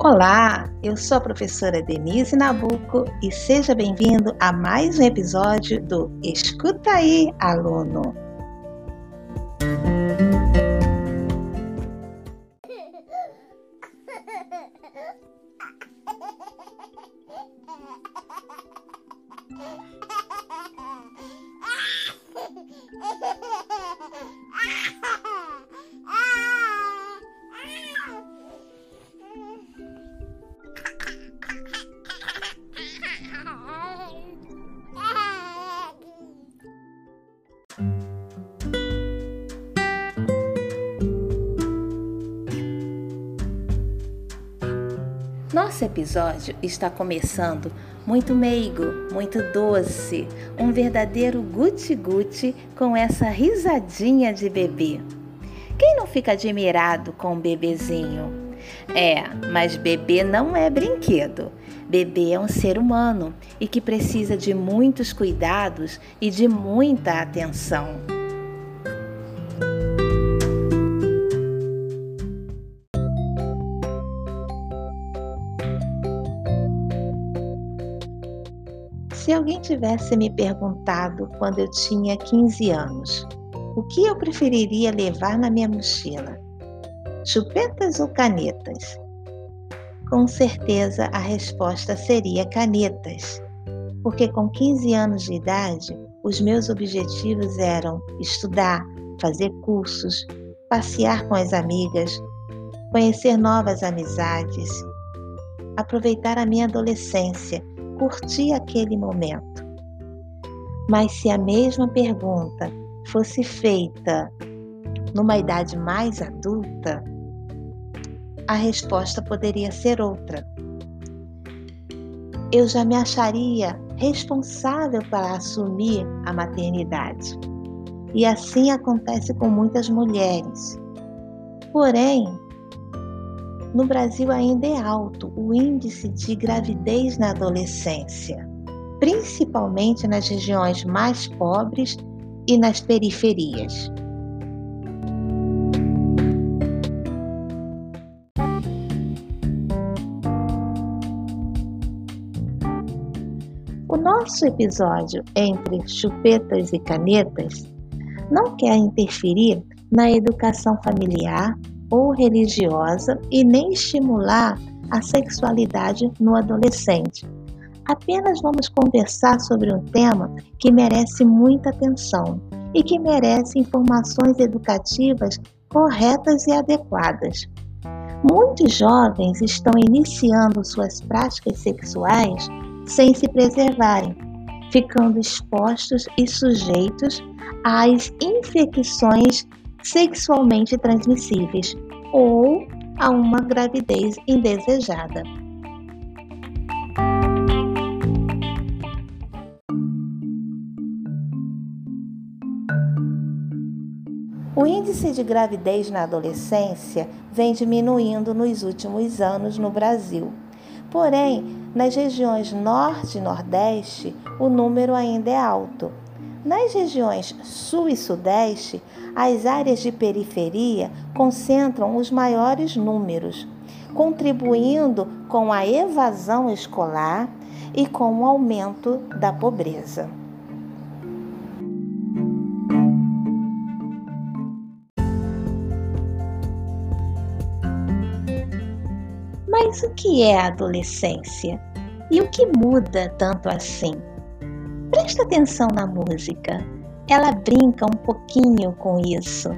Olá, eu sou a professora Denise Nabuco e seja bem-vindo a mais um episódio do Escuta aí, aluno. Nosso episódio está começando muito meigo, muito doce, um verdadeiro guti-guti com essa risadinha de bebê. Quem não fica admirado com um bebezinho? É, mas bebê não é brinquedo. Bebê é um ser humano e que precisa de muitos cuidados e de muita atenção. Se alguém tivesse me perguntado quando eu tinha 15 anos, o que eu preferiria levar na minha mochila? Chupetas ou canetas? Com certeza a resposta seria canetas, porque com 15 anos de idade, os meus objetivos eram estudar, fazer cursos, passear com as amigas, conhecer novas amizades, aproveitar a minha adolescência curtir aquele momento. Mas se a mesma pergunta fosse feita numa idade mais adulta, a resposta poderia ser outra. Eu já me acharia responsável para assumir a maternidade. E assim acontece com muitas mulheres. Porém, no Brasil ainda é alto o índice de gravidez na adolescência, principalmente nas regiões mais pobres e nas periferias. O nosso episódio entre chupetas e canetas não quer interferir na educação familiar ou religiosa e nem estimular a sexualidade no adolescente. Apenas vamos conversar sobre um tema que merece muita atenção e que merece informações educativas corretas e adequadas. Muitos jovens estão iniciando suas práticas sexuais sem se preservarem, ficando expostos e sujeitos às infecções sexualmente transmissíveis ou a uma gravidez indesejada. O índice de gravidez na adolescência vem diminuindo nos últimos anos no Brasil. Porém, nas regiões Norte e Nordeste, o número ainda é alto. Nas regiões Sul e Sudeste, as áreas de periferia concentram os maiores números, contribuindo com a evasão escolar e com o aumento da pobreza. Mas o que é a adolescência? E o que muda tanto assim? Presta atenção na música. Ela brinca um pouquinho com isso.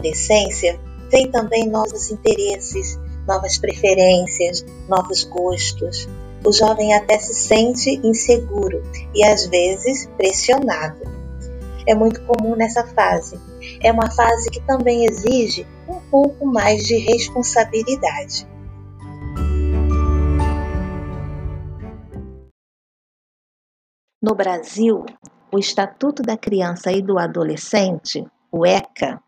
Adolescência, vem também novos interesses, novas preferências, novos gostos. O jovem até se sente inseguro e às vezes pressionado. É muito comum nessa fase. É uma fase que também exige um pouco mais de responsabilidade. No Brasil, o Estatuto da Criança e do Adolescente, o ECA,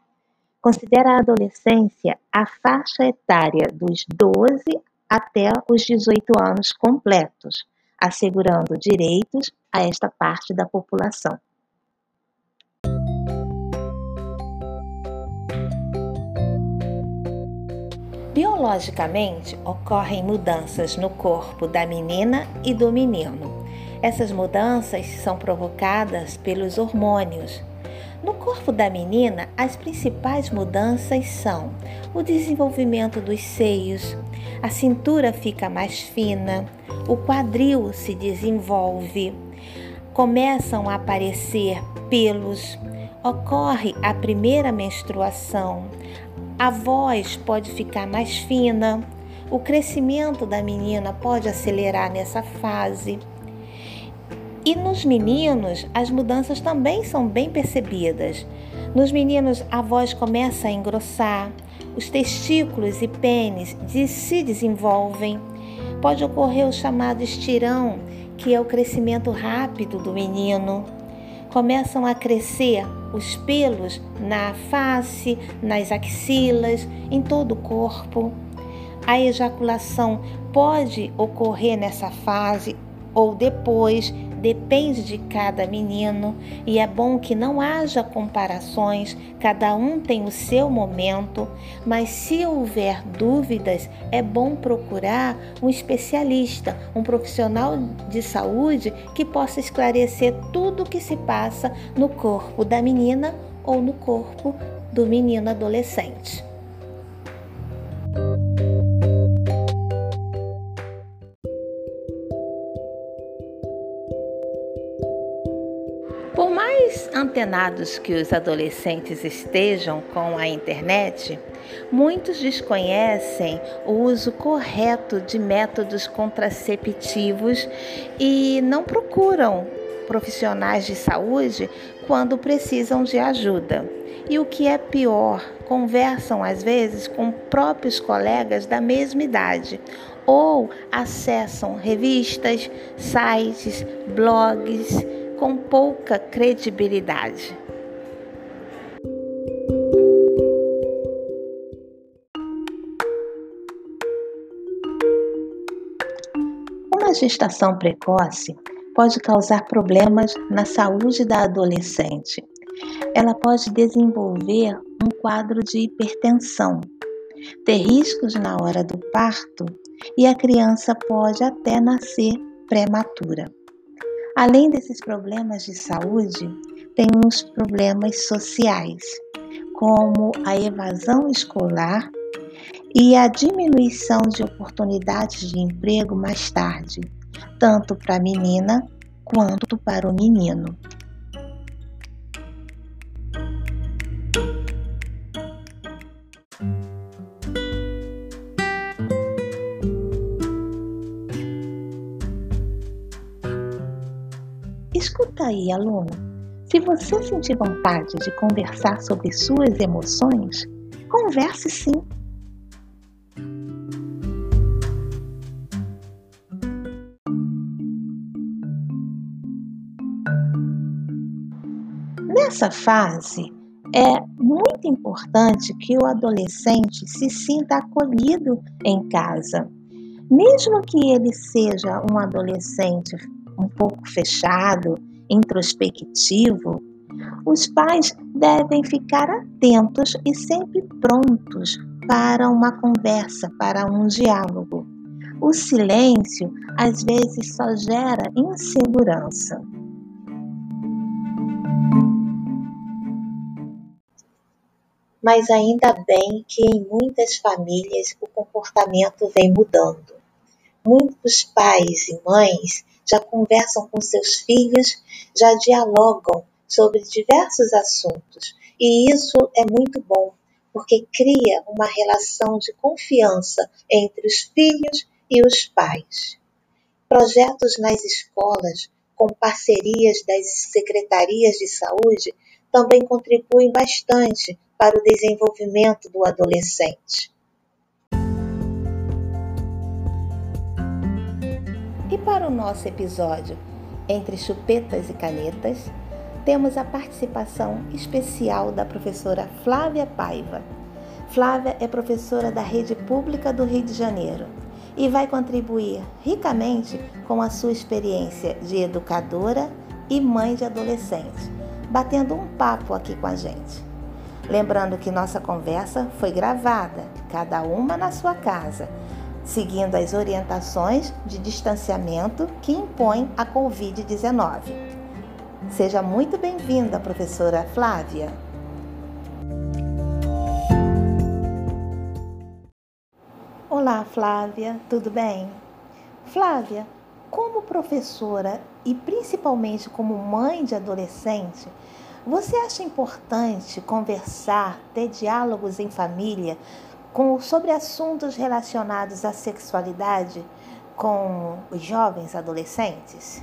considera a adolescência a faixa etária dos 12 até os 18 anos completos, assegurando direitos a esta parte da população. Biologicamente, ocorrem mudanças no corpo da menina e do menino. Essas mudanças são provocadas pelos hormônios. No corpo da menina, as principais mudanças são o desenvolvimento dos seios, a cintura fica mais fina, o quadril se desenvolve, começam a aparecer pelos, ocorre a primeira menstruação, a voz pode ficar mais fina, o crescimento da menina pode acelerar nessa fase. E nos meninos, as mudanças também são bem percebidas. Nos meninos, a voz começa a engrossar, os testículos e pênis se desenvolvem. Pode ocorrer o chamado estirão, que é o crescimento rápido do menino. Começam a crescer os pelos na face, nas axilas, em todo o corpo. A ejaculação pode ocorrer nessa fase ou depois, depende de cada menino, e é bom que não haja comparações, cada um tem o seu momento, mas se houver dúvidas, é bom procurar um especialista, um profissional de saúde que possa esclarecer tudo o que se passa no corpo da menina ou no corpo do menino adolescente. Mais antenados que os adolescentes estejam com a internet, muitos desconhecem o uso correto de métodos contraceptivos e não procuram profissionais de saúde quando precisam de ajuda. E o que é pior, conversam às vezes com próprios colegas da mesma idade ou acessam revistas, sites, blogs com pouca credibilidade. Uma gestação precoce pode causar problemas na saúde da adolescente. Ela pode desenvolver um quadro de hipertensão, ter riscos na hora do parto e a criança pode até nascer prematura. Além desses problemas de saúde, tem uns problemas sociais, como a evasão escolar e a diminuição de oportunidades de emprego mais tarde, tanto para a menina quanto para o menino. Escuta aí, aluno. Se você sentir vontade de conversar sobre suas emoções, converse sim. Nessa fase, é muito importante que o adolescente se sinta acolhido em casa. Mesmo que ele seja um adolescente um pouco fechado, introspectivo, os pais devem ficar atentos e sempre prontos para uma conversa, para um diálogo. O silêncio às vezes só gera insegurança. Mas ainda bem que em muitas famílias o comportamento vem mudando. Muitos pais e mães já conversam com seus filhos, já dialogam sobre diversos assuntos. E isso é muito bom, porque cria uma relação de confiança entre os filhos e os pais. Projetos nas escolas, com parcerias das secretarias de saúde, também contribuem bastante para o desenvolvimento do adolescente. Para o nosso episódio Entre Chupetas e Canetas, temos a participação especial da professora Flávia Paiva. Flávia é professora da Rede Pública do Rio de Janeiro e vai contribuir ricamente com a sua experiência de educadora e mãe de adolescente, batendo um papo aqui com a gente. Lembrando que nossa conversa foi gravada, cada uma na sua casa seguindo as orientações de distanciamento que impõe a Covid-19. Seja muito bem-vinda, professora Flávia. Olá, Flávia, tudo bem? Flávia, como professora e principalmente como mãe de adolescente, você acha importante conversar, ter diálogos em família com, sobre assuntos relacionados à sexualidade com os jovens adolescentes?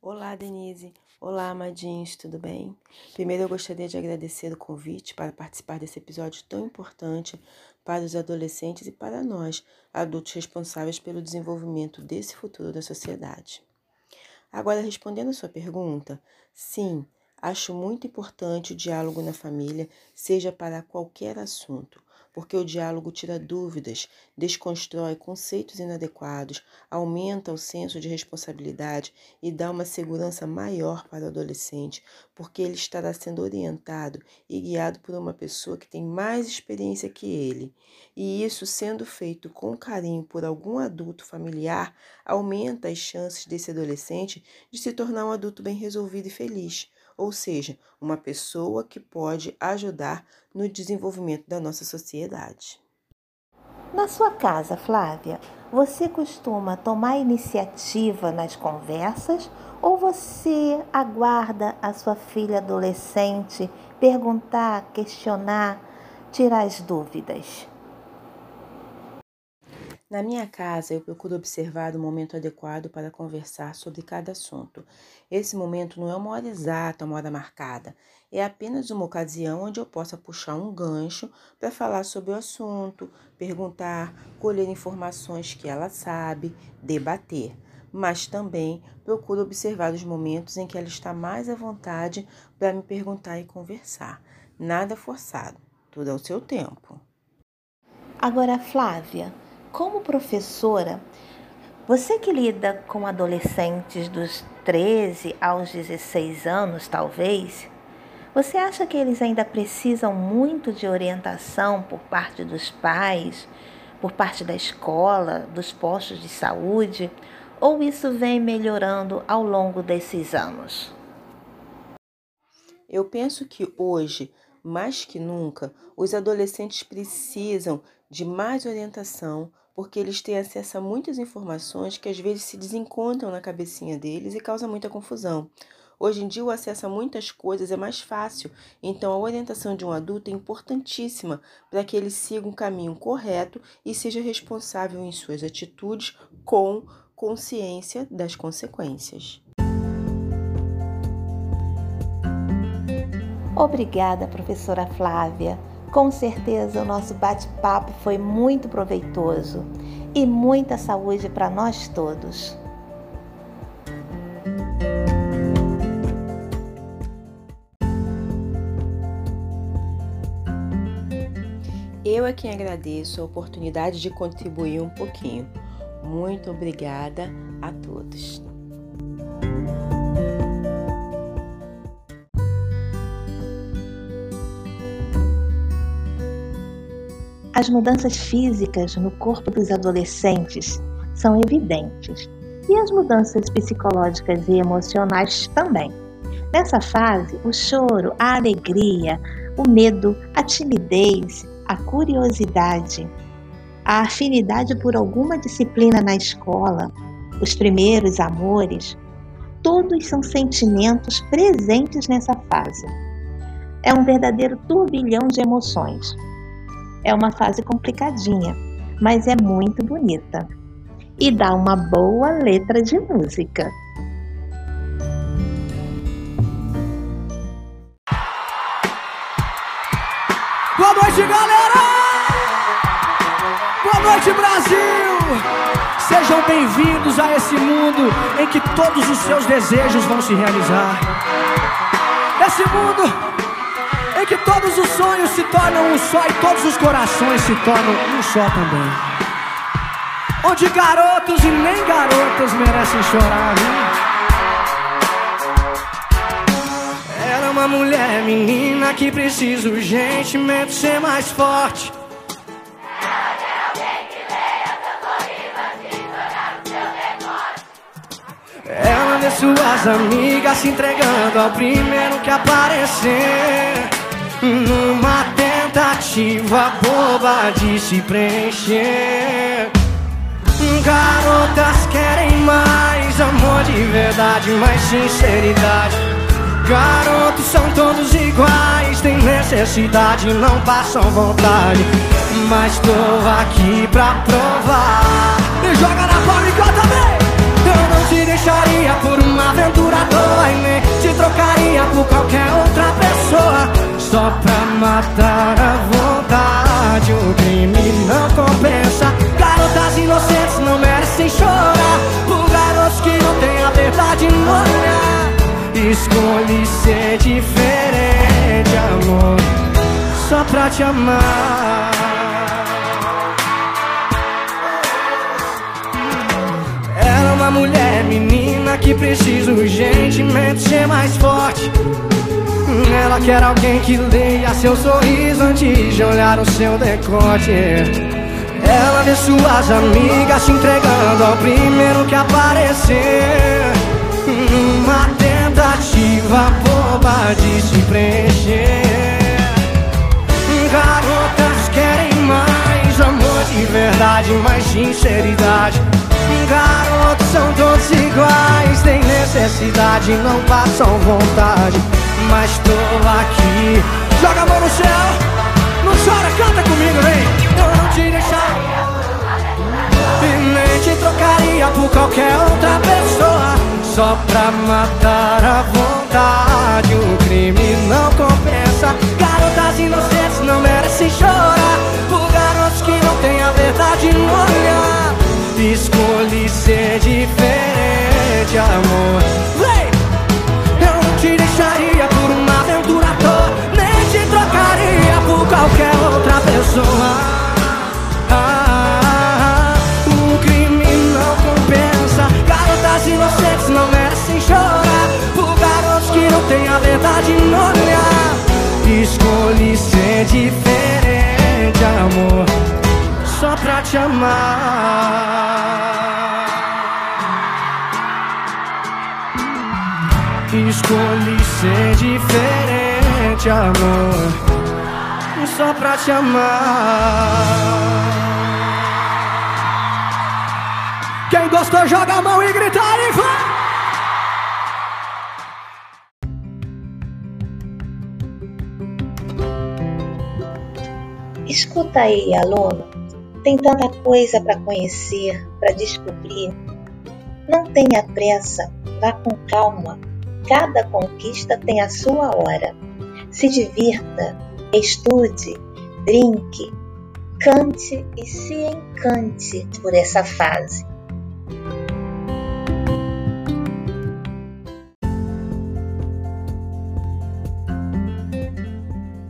Olá, Denise. Olá, amadinhos, tudo bem? Primeiro, eu gostaria de agradecer o convite para participar desse episódio tão importante para os adolescentes e para nós, adultos responsáveis pelo desenvolvimento desse futuro da sociedade. Agora, respondendo a sua pergunta, sim, Acho muito importante o diálogo na família, seja para qualquer assunto, porque o diálogo tira dúvidas, desconstrói conceitos inadequados, aumenta o senso de responsabilidade e dá uma segurança maior para o adolescente, porque ele estará sendo orientado e guiado por uma pessoa que tem mais experiência que ele. E isso sendo feito com carinho por algum adulto familiar, aumenta as chances desse adolescente de se tornar um adulto bem resolvido e feliz ou seja, uma pessoa que pode ajudar no desenvolvimento da nossa sociedade. Na sua casa, Flávia, você costuma tomar iniciativa nas conversas ou você aguarda a sua filha adolescente perguntar, questionar, tirar as dúvidas? Na minha casa, eu procuro observar o momento adequado para conversar sobre cada assunto. Esse momento não é uma hora exata, uma hora marcada. É apenas uma ocasião onde eu possa puxar um gancho para falar sobre o assunto, perguntar, colher informações que ela sabe, debater. Mas também procuro observar os momentos em que ela está mais à vontade para me perguntar e conversar. Nada forçado, tudo ao seu tempo. Agora, Flávia, como professora, Você que lida com adolescentes dos 13 aos 16 anos, talvez, você acha que eles ainda precisam muito de orientação por parte dos pais, por parte da escola, dos postos de saúde? Ou isso vem melhorando ao longo desses anos? Eu penso que hoje, mais que nunca, os adolescentes precisam de mais orientação, porque eles têm acesso a muitas informações que às vezes se desencontram na cabecinha deles e causa muita confusão. Hoje em dia, o acesso a muitas coisas é mais fácil, então a orientação de um adulto é importantíssima para que ele siga um caminho correto e seja responsável em suas atitudes com consciência das consequências. Obrigada, professora Flávia. Com certeza o nosso bate-papo foi muito proveitoso e muita saúde para nós todos. Eu é quem agradeço a oportunidade de contribuir um pouquinho. Muito obrigada a todos. As mudanças físicas no corpo dos adolescentes são evidentes e as mudanças psicológicas e emocionais também. Nessa fase, o choro, a alegria, o medo, a timidez, a curiosidade, a afinidade por alguma disciplina na escola, os primeiros amores, todos são sentimentos presentes nessa fase. É um verdadeiro turbilhão de emoções. É uma fase complicadinha, mas é muito bonita e dá uma boa letra de música. Boa noite, galera! Boa noite, Brasil! Sejam bem-vindos a esse mundo em que todos os seus desejos vão se realizar. Esse mundo em que todos os sonhos se tornam um só e todos os corações se tornam um só também. Onde garotos e nem garotas merecem chorar. Viu? Era uma mulher menina que precisa urgentemente ser mais forte. Ela vê suas amigas se entregando ao primeiro que aparecer. Numa tentativa boba de se preencher. Garotas querem mais amor de verdade, mais sinceridade. Garotos são todos iguais, têm necessidade, não passam vontade. Mas tô aqui pra provar. E joga na palma e deixaria por uma aventura E nem te trocaria por qualquer outra pessoa Só pra matar a vontade. O crime não compensa. Garotas inocentes não merecem chorar Por garotos que não têm a verdade no olhar. Escolhi ser diferente, amor Só pra te amar menina que precisa urgentemente ser mais forte. Ela quer alguém que leia seu sorriso antes de olhar o seu decote. Ela vê suas amigas se entregando ao primeiro que aparecer. Uma tentativa boba de se preencher. Garotas querem mais amor de verdade, mais sinceridade. Garotos são todos iguais, tem necessidade, não passam vontade. Mas tô aqui, joga a mão no céu, não chora, canta comigo, vem. Eu não te deixaria e nem te trocaria por qualquer outra pessoa. Só pra matar a vontade, o crime não compensa. Garotas inocentes não merecem chorar por garotos que não têm a verdade no olhar escolhi ser diferente, amor. Vem! Eu não te deixaria por uma aventura nem te trocaria por qualquer outra pessoa. Ah, ah, o crime não compensa, garotas inocentes não merecem chorar por garotos que não têm a verdade no olhar. Escolhi ser diferente, amor, só pra te amar. Escolhi ser diferente, amor, só pra te amar. Quem gostou, joga a mão e grita e vai! Escuta aí, aluno. Tem tanta coisa para conhecer, para descobrir. Não tenha pressa, vá com calma. Cada conquista tem a sua hora. Se divirta, estude, brinque, cante e se encante por essa fase.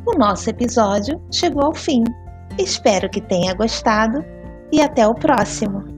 O nosso episódio chegou ao fim. Espero que tenha gostado e até o próximo!